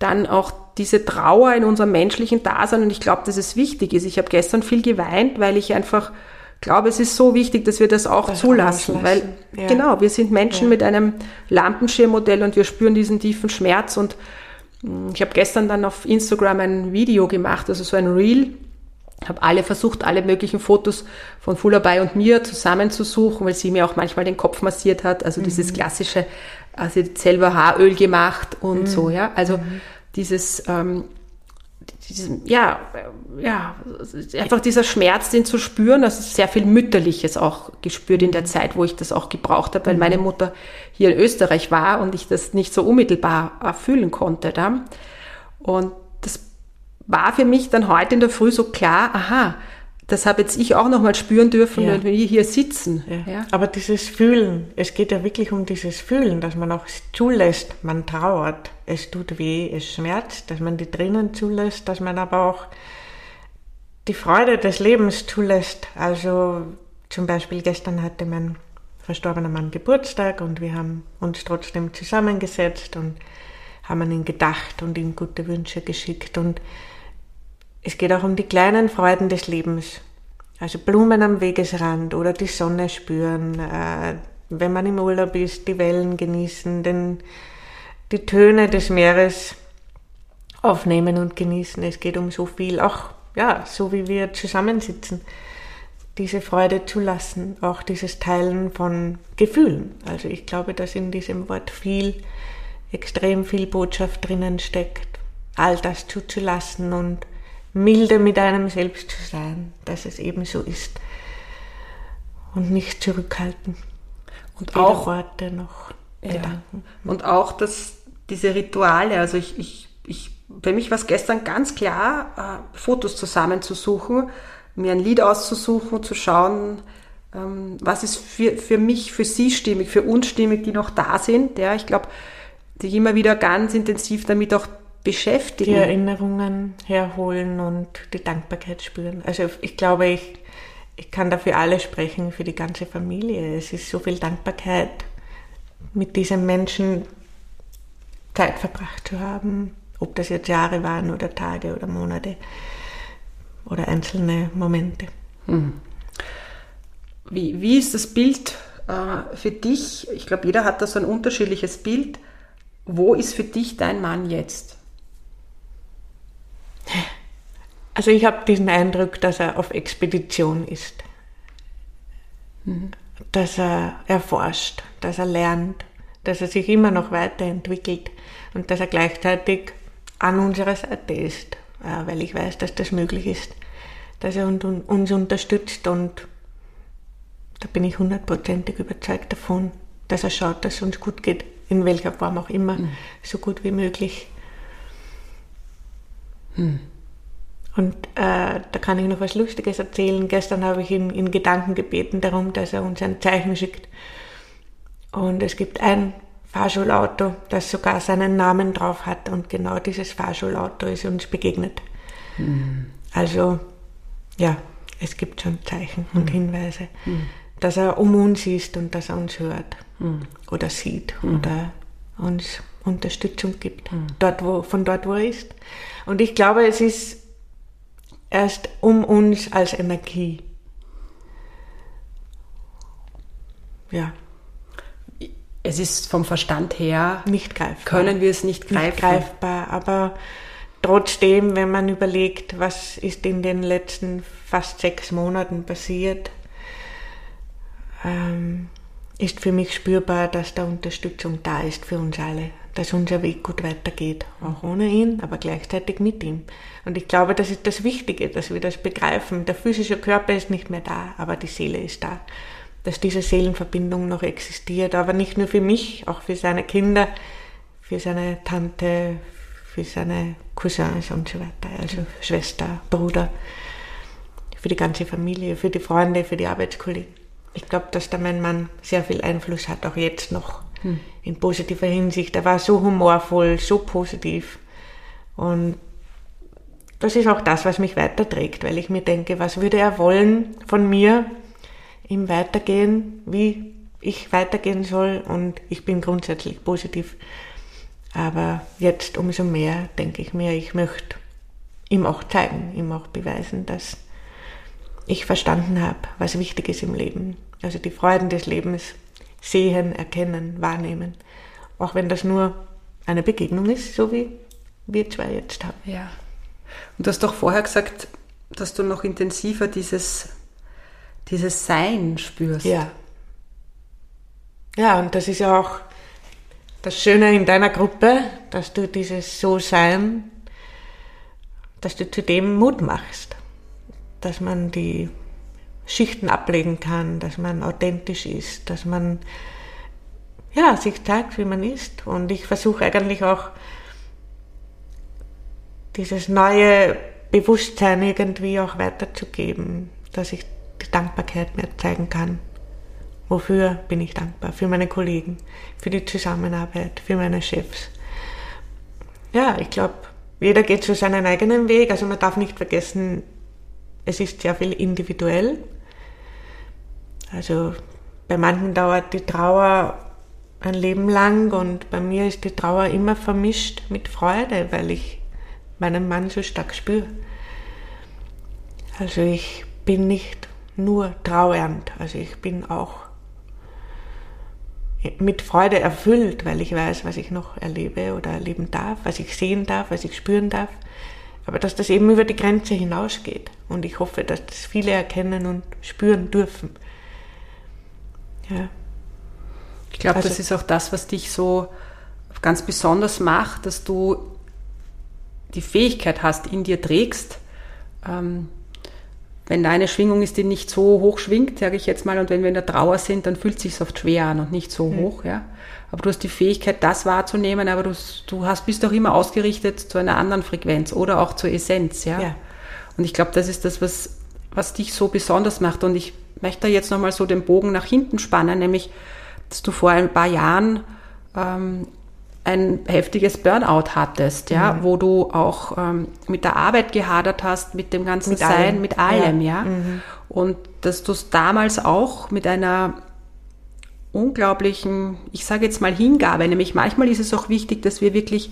dann auch diese Trauer in unserem menschlichen Dasein. Und ich glaube, dass es wichtig ist. Ich habe gestern viel geweint, weil ich einfach glaube, es ist so wichtig, dass wir das auch das zulassen, weil ja. genau, wir sind Menschen ja. mit einem Lampenschirmmodell und wir spüren diesen tiefen Schmerz und mm, ich habe gestern dann auf Instagram ein Video gemacht, also so ein Reel, habe alle versucht, alle möglichen Fotos von Fullabei und mir zusammenzusuchen, weil sie mir auch manchmal den Kopf massiert hat, also mhm. dieses klassische, also selber Haaröl gemacht und mhm. so, ja, also mhm. dieses ähm, diesem, ja, ja, einfach dieser Schmerz, den zu spüren, also sehr viel Mütterliches auch gespürt in der Zeit, wo ich das auch gebraucht habe, weil mhm. meine Mutter hier in Österreich war und ich das nicht so unmittelbar fühlen konnte. Da. Und das war für mich dann heute in der Früh so klar, aha, das habe jetzt ich auch nochmal spüren dürfen, ja. wenn wir hier sitzen. Ja. ja. Aber dieses Fühlen, es geht ja wirklich um dieses Fühlen, dass man auch zulässt, man trauert, es tut weh, es schmerzt, dass man die Tränen zulässt, dass man aber auch die Freude des Lebens zulässt. Also zum Beispiel gestern hatte mein verstorbener Mann Geburtstag und wir haben uns trotzdem zusammengesetzt und haben an ihn gedacht und ihm gute Wünsche geschickt und es geht auch um die kleinen Freuden des Lebens. Also Blumen am Wegesrand oder die Sonne spüren, äh, wenn man im Urlaub ist, die Wellen genießen, den, die Töne des Meeres aufnehmen und genießen. Es geht um so viel, auch ja, so wie wir zusammensitzen, diese Freude zu lassen, auch dieses Teilen von Gefühlen. Also ich glaube, dass in diesem Wort viel, extrem viel Botschaft drinnen steckt, all das zuzulassen und milde mit einem selbst zu sein, dass es eben so ist und nicht zurückhalten. Und Weder auch Worte noch ja. Gedanken. Und auch dass diese Rituale, also ich, ich, ich, für mich war es gestern ganz klar, äh, Fotos zusammenzusuchen, mir ein Lied auszusuchen, zu schauen, ähm, was ist für, für mich, für sie stimmig, für uns stimmig, die noch da sind. Ja, ich glaube, die immer wieder ganz intensiv damit auch beschäftigen. Die Erinnerungen herholen und die Dankbarkeit spüren. Also ich glaube, ich, ich kann dafür alle sprechen, für die ganze Familie. Es ist so viel Dankbarkeit, mit diesem Menschen Zeit verbracht zu haben, ob das jetzt Jahre waren oder Tage oder Monate oder einzelne Momente. Hm. Wie, wie ist das Bild äh, für dich? Ich glaube, jeder hat da so ein unterschiedliches Bild. Wo ist für dich dein Mann jetzt? Also ich habe diesen Eindruck, dass er auf Expedition ist. Mhm. Dass er erforscht, dass er lernt, dass er sich immer noch weiterentwickelt und dass er gleichzeitig an unserer Seite ist, äh, weil ich weiß, dass das möglich ist, dass er uns unterstützt und da bin ich hundertprozentig überzeugt davon, dass er schaut, dass es uns gut geht, in welcher Form auch immer, mhm. so gut wie möglich. Mhm. Und äh, da kann ich noch was Lustiges erzählen. Gestern habe ich ihn in Gedanken gebeten darum, dass er uns ein Zeichen schickt. Und es gibt ein Fahrschulauto, das sogar seinen Namen drauf hat. Und genau dieses Fahrschulauto ist uns begegnet. Mhm. Also, ja, es gibt schon Zeichen mhm. und Hinweise, mhm. dass er um uns ist und dass er uns hört mhm. oder sieht mhm. oder uns Unterstützung gibt, dort, wo, von dort, wo er ist. Und ich glaube, es ist erst um uns als Energie. Ja. Es ist vom Verstand her nicht greifbar. Können wir es nicht greifen? Nicht greifbar, aber trotzdem, wenn man überlegt, was ist in den letzten fast sechs Monaten passiert, ähm, ist für mich spürbar, dass da Unterstützung da ist für uns alle dass unser Weg gut weitergeht, auch ohne ihn, aber gleichzeitig mit ihm. Und ich glaube, das ist das Wichtige, dass wir das begreifen. Der physische Körper ist nicht mehr da, aber die Seele ist da. Dass diese Seelenverbindung noch existiert, aber nicht nur für mich, auch für seine Kinder, für seine Tante, für seine Cousins und so weiter, also Schwester, Bruder, für die ganze Familie, für die Freunde, für die Arbeitskollegen. Ich glaube, dass da mein Mann sehr viel Einfluss hat, auch jetzt noch hm. in positiver Hinsicht. Er war so humorvoll, so positiv. Und das ist auch das, was mich weiterträgt, weil ich mir denke, was würde er wollen von mir im Weitergehen, wie ich weitergehen soll. Und ich bin grundsätzlich positiv. Aber jetzt umso mehr denke ich mir, ich möchte ihm auch zeigen, ihm auch beweisen, dass ich verstanden habe, was wichtig ist im Leben. Also die Freuden des Lebens sehen, erkennen, wahrnehmen. Auch wenn das nur eine Begegnung ist, so wie wir zwei jetzt haben. Ja. Und du hast doch vorher gesagt, dass du noch intensiver dieses, dieses Sein spürst. Ja. Ja, und das ist ja auch das Schöne in deiner Gruppe, dass du dieses So-Sein, dass du zu dem Mut machst, dass man die Schichten ablegen kann, dass man authentisch ist, dass man ja, sich zeigt, wie man ist. Und ich versuche eigentlich auch dieses neue Bewusstsein irgendwie auch weiterzugeben, dass ich die Dankbarkeit mehr zeigen kann. Wofür bin ich dankbar? Für meine Kollegen, für die Zusammenarbeit, für meine Chefs. Ja, ich glaube, jeder geht so seinen eigenen Weg. Also man darf nicht vergessen, es ist sehr viel individuell. Also bei manchen dauert die Trauer ein Leben lang und bei mir ist die Trauer immer vermischt mit Freude, weil ich meinen Mann so stark spüre. Also ich bin nicht nur trauernd, also ich bin auch mit Freude erfüllt, weil ich weiß, was ich noch erlebe oder erleben darf, was ich sehen darf, was ich spüren darf. Aber dass das eben über die Grenze hinausgeht. Und ich hoffe, dass das viele erkennen und spüren dürfen. Ja. Ich glaube, also, das ist auch das, was dich so ganz besonders macht, dass du die Fähigkeit hast, in dir trägst, ähm, wenn da eine Schwingung ist, die nicht so hoch schwingt, sage ich jetzt mal, und wenn wir in der Trauer sind, dann fühlt es sich oft schwer an und nicht so mhm. hoch, ja. Aber du hast die Fähigkeit, das wahrzunehmen, aber du, du hast, bist auch immer ausgerichtet zu einer anderen Frequenz oder auch zur Essenz, ja. ja. Und ich glaube, das ist das, was, was dich so besonders macht. Und ich möchte da jetzt nochmal so den Bogen nach hinten spannen, nämlich, dass du vor ein paar Jahren ähm, ein heftiges Burnout hattest, ja, mhm. wo du auch ähm, mit der Arbeit gehadert hast, mit dem ganzen mit Sein, allem. mit allem, ja. ja? Mhm. Und dass du es damals auch mit einer unglaublichen, ich sage jetzt mal Hingabe, nämlich manchmal ist es auch wichtig, dass wir wirklich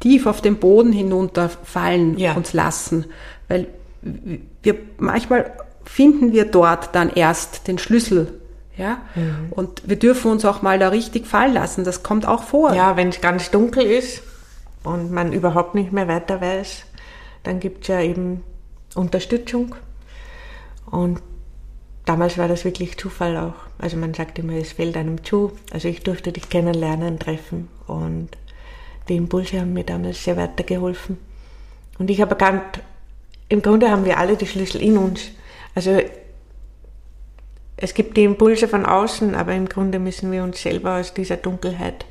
tief auf den Boden hinunterfallen ja. uns lassen, weil wir manchmal finden wir dort dann erst den Schlüssel. Ja? Mhm. Und wir dürfen uns auch mal da richtig fallen lassen. Das kommt auch vor. Ja, wenn es ganz dunkel ist und man überhaupt nicht mehr weiter weiß, dann gibt es ja eben Unterstützung. Und damals war das wirklich Zufall auch. Also man sagt immer, es fällt einem zu. Also ich durfte dich kennenlernen, treffen und die Impulse haben mir damals sehr weitergeholfen. Und ich habe erkannt, im Grunde haben wir alle die Schlüssel in uns. Also es gibt die Impulse von außen, aber im Grunde müssen wir uns selber aus dieser Dunkelheit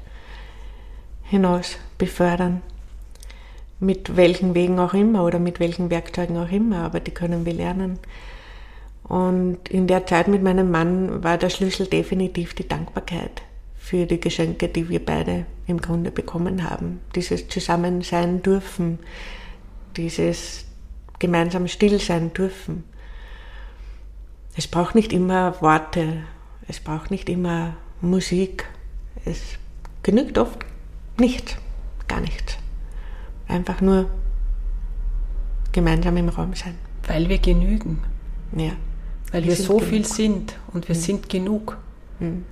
hinaus befördern. Mit welchen Wegen auch immer oder mit welchen Werkzeugen auch immer, aber die können wir lernen. Und in der Zeit mit meinem Mann war der Schlüssel definitiv die Dankbarkeit für die Geschenke, die wir beide im Grunde bekommen haben. Dieses Zusammensein dürfen, dieses gemeinsam still sein dürfen. Es braucht nicht immer Worte, es braucht nicht immer Musik, es genügt oft nichts, gar nichts. Einfach nur gemeinsam im Raum sein. Weil wir genügen. Ja. Weil wir, wir so genug. viel sind und wir mhm. sind genug. Mhm.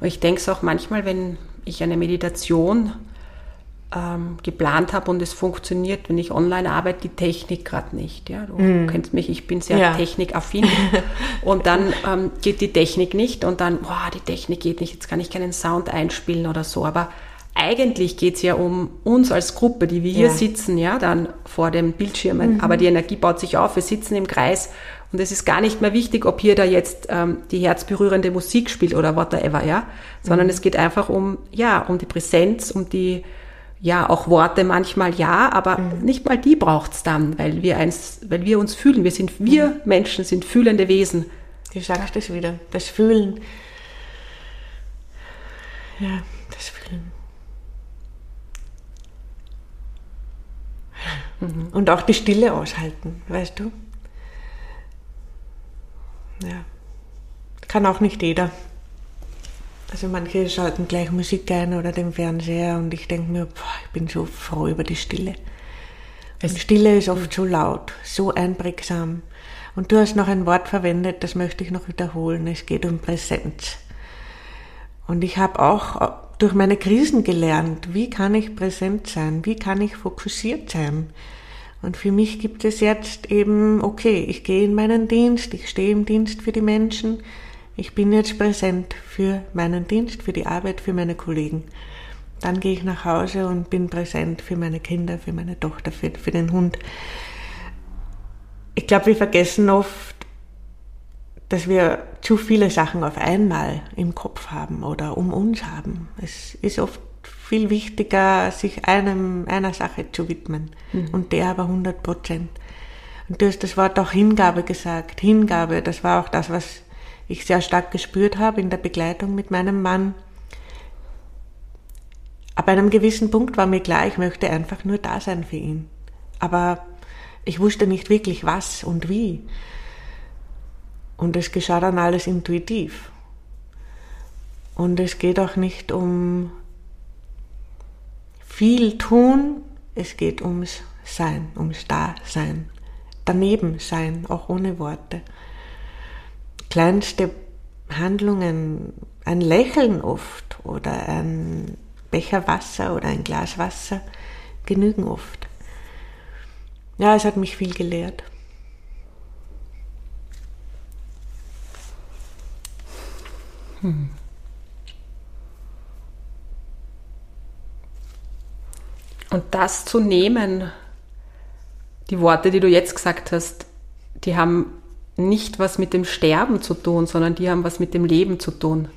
Und ich denke es auch manchmal, wenn ich eine Meditation ähm, geplant habe und es funktioniert, wenn ich online arbeite, die Technik gerade nicht. Ja? Du mm. kennst mich, ich bin sehr ja. technikaffin. und dann ähm, geht die Technik nicht und dann, boah, die Technik geht nicht, jetzt kann ich keinen Sound einspielen oder so. Aber eigentlich geht es ja um uns als Gruppe, die wir hier ja. sitzen, ja, dann vor den Bildschirmen. Mhm. Aber die Energie baut sich auf, wir sitzen im Kreis und es ist gar nicht mehr wichtig, ob hier da jetzt ähm, die herzberührende Musik spielt oder whatever, ja, sondern mhm. es geht einfach um, ja, um die Präsenz, um die, ja, auch Worte manchmal ja, aber mhm. nicht mal die braucht's dann, weil wir eins, weil wir uns fühlen. Wir sind, wir mhm. Menschen sind fühlende Wesen. Du sagst es wieder, das Fühlen. Ja, das Fühlen. Mhm. Und auch die Stille aushalten, weißt du? Ja. Kann auch nicht jeder. Also manche schalten gleich Musik ein oder den Fernseher und ich denke mir, boah, ich bin so froh über die Stille. Die Stille ist oft so laut, so einprägsam. Und du hast noch ein Wort verwendet, das möchte ich noch wiederholen. Es geht um Präsenz. Und ich habe auch durch meine Krisen gelernt, wie kann ich präsent sein, wie kann ich fokussiert sein. Und für mich gibt es jetzt eben, okay, ich gehe in meinen Dienst, ich stehe im Dienst für die Menschen, ich bin jetzt präsent für meinen Dienst, für die Arbeit, für meine Kollegen. Dann gehe ich nach Hause und bin präsent für meine Kinder, für meine Tochter, für, für den Hund. Ich glaube, wir vergessen oft, dass wir zu viele Sachen auf einmal im Kopf haben oder um uns haben. Es ist oft viel wichtiger, sich einem, einer Sache zu widmen. Mhm. Und der aber 100 Prozent. Und du hast das Wort auch Hingabe gesagt. Hingabe, das war auch das, was ich sehr stark gespürt habe in der Begleitung mit meinem Mann. Ab einem gewissen Punkt war mir klar, ich möchte einfach nur da sein für ihn. Aber ich wusste nicht wirklich was und wie. Und es geschah dann alles intuitiv. Und es geht auch nicht um viel tun, es geht ums Sein, ums Dasein, daneben sein, auch ohne Worte. Kleinste Handlungen, ein Lächeln oft oder ein Becher Wasser oder ein Glas Wasser genügen oft. Ja, es hat mich viel gelehrt. Hm. Und das zu nehmen, die Worte, die du jetzt gesagt hast, die haben nicht was mit dem Sterben zu tun, sondern die haben was mit dem Leben zu tun.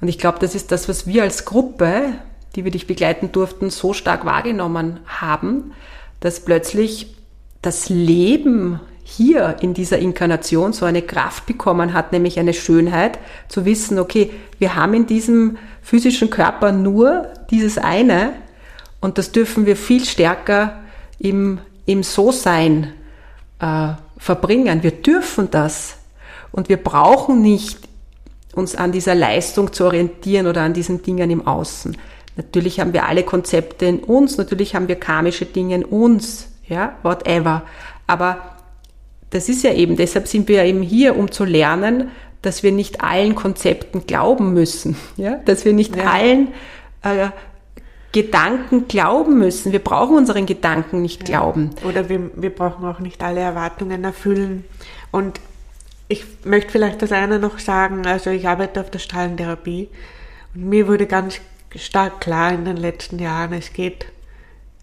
Und ich glaube, das ist das, was wir als Gruppe, die wir dich begleiten durften, so stark wahrgenommen haben, dass plötzlich das Leben hier in dieser Inkarnation so eine Kraft bekommen hat, nämlich eine Schönheit, zu wissen, okay, wir haben in diesem physischen Körper nur dieses eine und das dürfen wir viel stärker im, im So-Sein äh, verbringen. Wir dürfen das. Und wir brauchen nicht uns an dieser Leistung zu orientieren oder an diesen Dingen im Außen. Natürlich haben wir alle Konzepte in uns, natürlich haben wir karmische Dinge in uns, ja, whatever. Aber das ist ja eben, deshalb sind wir ja eben hier, um zu lernen, dass wir nicht allen Konzepten glauben müssen, ja, dass wir nicht ja. allen äh, Gedanken glauben müssen. Wir brauchen unseren Gedanken nicht ja. glauben. Oder wir, wir brauchen auch nicht alle Erwartungen erfüllen. Und ich möchte vielleicht das eine noch sagen. Also ich arbeite auf der Strahlentherapie und mir wurde ganz stark klar in den letzten Jahren, es geht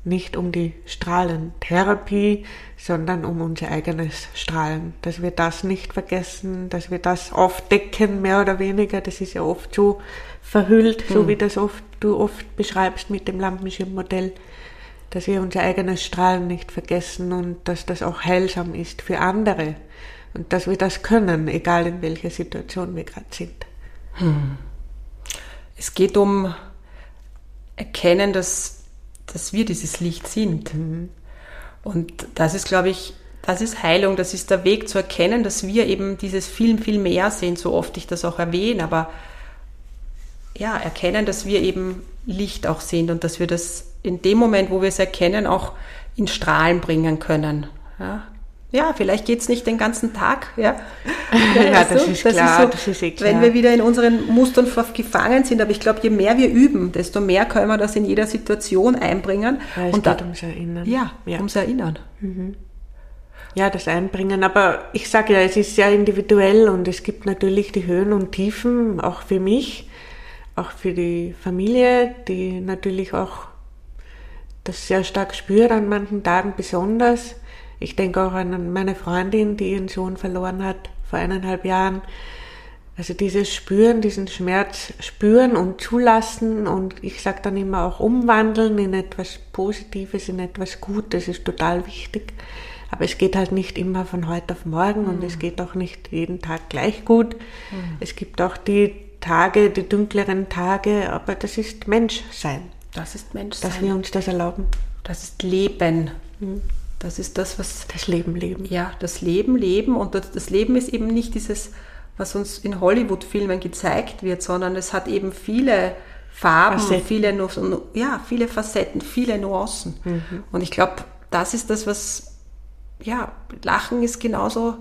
nicht um die Strahlentherapie, sondern um unser eigenes Strahlen. Dass wir das nicht vergessen, dass wir das aufdecken, mehr oder weniger. Das ist ja oft so verhüllt, mhm. so hm. wie das oft, du oft beschreibst mit dem Lampenschirmmodell, dass wir unser eigenes Strahlen nicht vergessen und dass das auch heilsam ist für andere und dass wir das können, egal in welcher Situation wir gerade sind. Hm. Es geht um Erkennen, dass dass wir dieses Licht sind. Mhm. Und das ist, glaube ich, das ist Heilung, das ist der Weg zu erkennen, dass wir eben dieses viel, viel mehr sehen, so oft ich das auch erwähne, aber ja, erkennen, dass wir eben Licht auch sind und dass wir das in dem Moment, wo wir es erkennen, auch in Strahlen bringen können. Ja, ja, vielleicht geht's nicht den ganzen Tag. Ja, ja, ja das, so, ist das klar, ist so, das ist eh klar. Wenn wir wieder in unseren Mustern gefangen sind, aber ich glaube, je mehr wir üben, desto mehr können wir das in jeder Situation einbringen. Ja, es und geht da, ums Erinnern. Ja, ja. ums Erinnern. Mhm. Ja, das Einbringen. Aber ich sage ja, es ist sehr individuell und es gibt natürlich die Höhen und Tiefen, auch für mich, auch für die Familie, die natürlich auch das sehr stark spürt an manchen Tagen besonders. Ich denke auch an meine Freundin, die ihren Sohn verloren hat vor eineinhalb Jahren. Also dieses Spüren, diesen Schmerz spüren und zulassen und ich sage dann immer auch umwandeln in etwas Positives, in etwas Gutes ist total wichtig. Aber es geht halt nicht immer von heute auf morgen mhm. und es geht auch nicht jeden Tag gleich gut. Mhm. Es gibt auch die Tage, die dunkleren Tage, aber das ist Menschsein. Das ist Menschsein. Dass wir uns das erlauben. Das ist Leben. Mhm. Das ist das, was. Das Leben leben. Ja, das Leben leben. Und das, das Leben ist eben nicht dieses, was uns in Hollywood-Filmen gezeigt wird, sondern es hat eben viele Farben, Facetten. viele, ja, viele Facetten, viele Nuancen. Mhm. Und ich glaube, das ist das, was, ja, Lachen ist genauso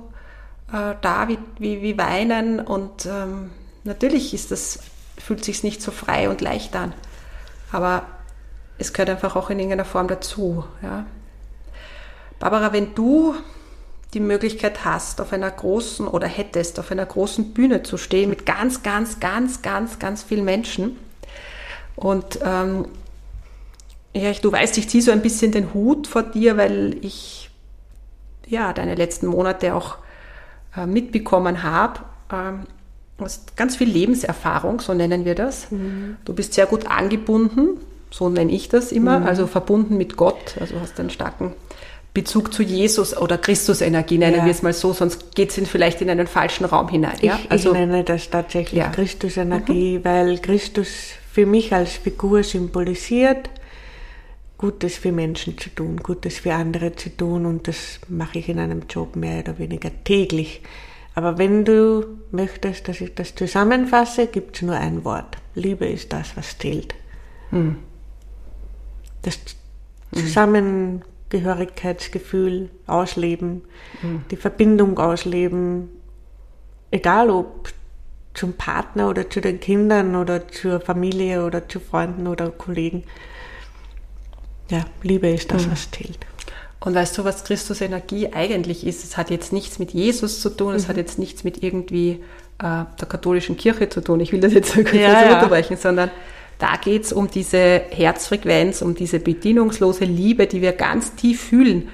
äh, da wie, wie, wie Weinen. Und ähm, natürlich ist das, fühlt sich nicht so frei und leicht an. Aber es gehört einfach auch in irgendeiner Form dazu. Ja. Barbara, wenn du die Möglichkeit hast, auf einer großen oder hättest, auf einer großen Bühne zu stehen mit ganz, ganz, ganz, ganz, ganz vielen Menschen und ähm, ja, ich, du weißt, ich ziehe so ein bisschen den Hut vor dir, weil ich ja deine letzten Monate auch äh, mitbekommen habe. Ähm, hast ganz viel Lebenserfahrung, so nennen wir das. Mhm. Du bist sehr gut angebunden, so nenne ich das immer, mhm. also verbunden mit Gott, also hast einen starken Bezug zu Jesus oder Christusenergie, nennen ja. wir es mal so, sonst geht es vielleicht in einen falschen Raum hinein. Ja? Ich, also, ich nenne das tatsächlich ja. Christusenergie, mhm. weil Christus für mich als Figur symbolisiert, Gutes für Menschen zu tun, Gutes für andere zu tun und das mache ich in einem Job mehr oder weniger täglich. Aber wenn du möchtest, dass ich das zusammenfasse, gibt es nur ein Wort. Liebe ist das, was zählt. Mhm. Das Zusammen Gehörigkeitsgefühl ausleben, mhm. die Verbindung ausleben, egal ob zum Partner oder zu den Kindern oder zur Familie oder zu Freunden oder Kollegen. Ja, Liebe ist das, mhm. was zählt. Und weißt du, was Christus Energie eigentlich ist? Es hat jetzt nichts mit Jesus zu tun, es mhm. hat jetzt nichts mit irgendwie äh, der katholischen Kirche zu tun. Ich will das jetzt kurz ja, ja. unterbrechen, sondern da geht es um diese Herzfrequenz, um diese bedienungslose Liebe, die wir ganz tief fühlen.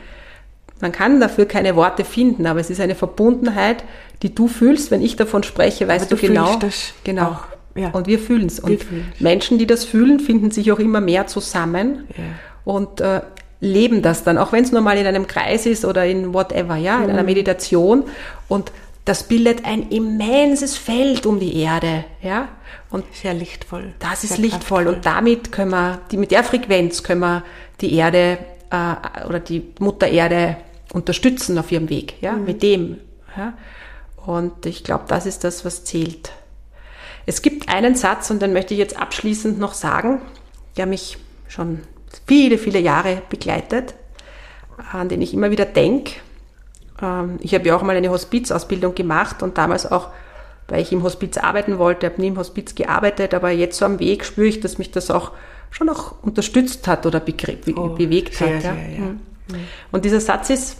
Man kann dafür keine Worte finden, aber es ist eine Verbundenheit, die du fühlst, wenn ich davon spreche, weißt du, du genau. Das genau. Auch, ja. Und wir fühlen es. Und Menschen, die das fühlen, finden sich auch immer mehr zusammen ja. und äh, leben das dann, auch wenn es nur mal in einem Kreis ist oder in whatever, ja, in mhm. einer Meditation. Und das bildet ein immenses Feld um die Erde, ja. Und sehr lichtvoll. Das ist lichtvoll. Kraftvoll. Und damit können wir, die, mit der Frequenz können wir die Erde äh, oder die Mutter Erde unterstützen auf ihrem Weg, ja, mhm. mit dem. Ja. Und ich glaube, das ist das, was zählt. Es gibt einen Satz, und den möchte ich jetzt abschließend noch sagen, der mich schon viele, viele Jahre begleitet, an den ich immer wieder denke. Ähm, ich habe ja auch mal eine Hospizausbildung gemacht und damals auch weil ich im Hospiz arbeiten wollte, habe nie im Hospiz gearbeitet, aber jetzt so am Weg spüre ich, dass mich das auch schon auch unterstützt hat oder oh, bewegt sehr, hat. Ja. Sehr, ja. Mhm. Und dieser Satz ist,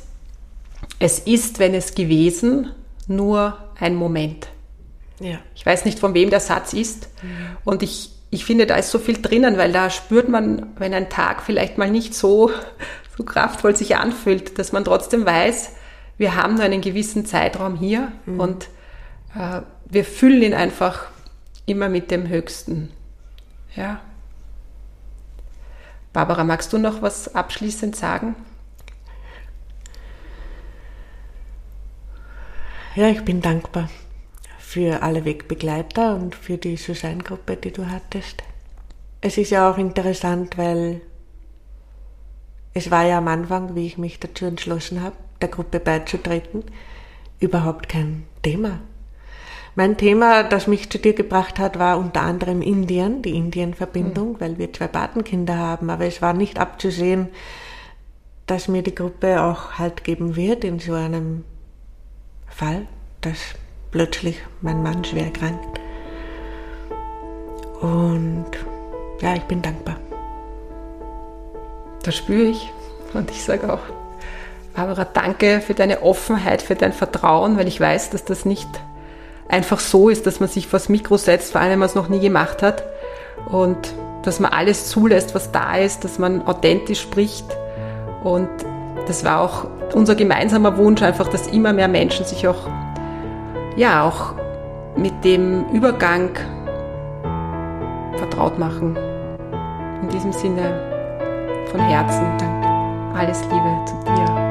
es ist, wenn es gewesen, nur ein Moment. Ja. Ich weiß nicht, von wem der Satz ist. Mhm. Und ich, ich finde, da ist so viel drinnen, weil da spürt man, wenn ein Tag vielleicht mal nicht so, so kraftvoll sich anfühlt, dass man trotzdem weiß, wir haben nur einen gewissen Zeitraum hier mhm. und äh, wir füllen ihn einfach immer mit dem Höchsten. Ja. Barbara, magst du noch was abschließend sagen? Ja, ich bin dankbar für alle Wegbegleiter und für die Susanne-Gruppe, die du hattest. Es ist ja auch interessant, weil es war ja am Anfang, wie ich mich dazu entschlossen habe, der Gruppe beizutreten, überhaupt kein Thema. Mein Thema, das mich zu dir gebracht hat, war unter anderem Indien, die Indien-Verbindung, mhm. weil wir zwei Patenkinder haben. Aber es war nicht abzusehen, dass mir die Gruppe auch Halt geben wird in so einem Fall, dass plötzlich mein Mann schwer erkrankt. Und ja, ich bin dankbar. Das spüre ich. Und ich sage auch, Barbara, danke für deine Offenheit, für dein Vertrauen, weil ich weiß, dass das nicht einfach so ist, dass man sich vors Mikro setzt, vor allem wenn man es noch nie gemacht hat. Und dass man alles zulässt, was da ist, dass man authentisch spricht. Und das war auch unser gemeinsamer Wunsch, einfach, dass immer mehr Menschen sich auch, ja, auch mit dem Übergang vertraut machen. In diesem Sinne von Herzen Dank. Alles Liebe zu dir.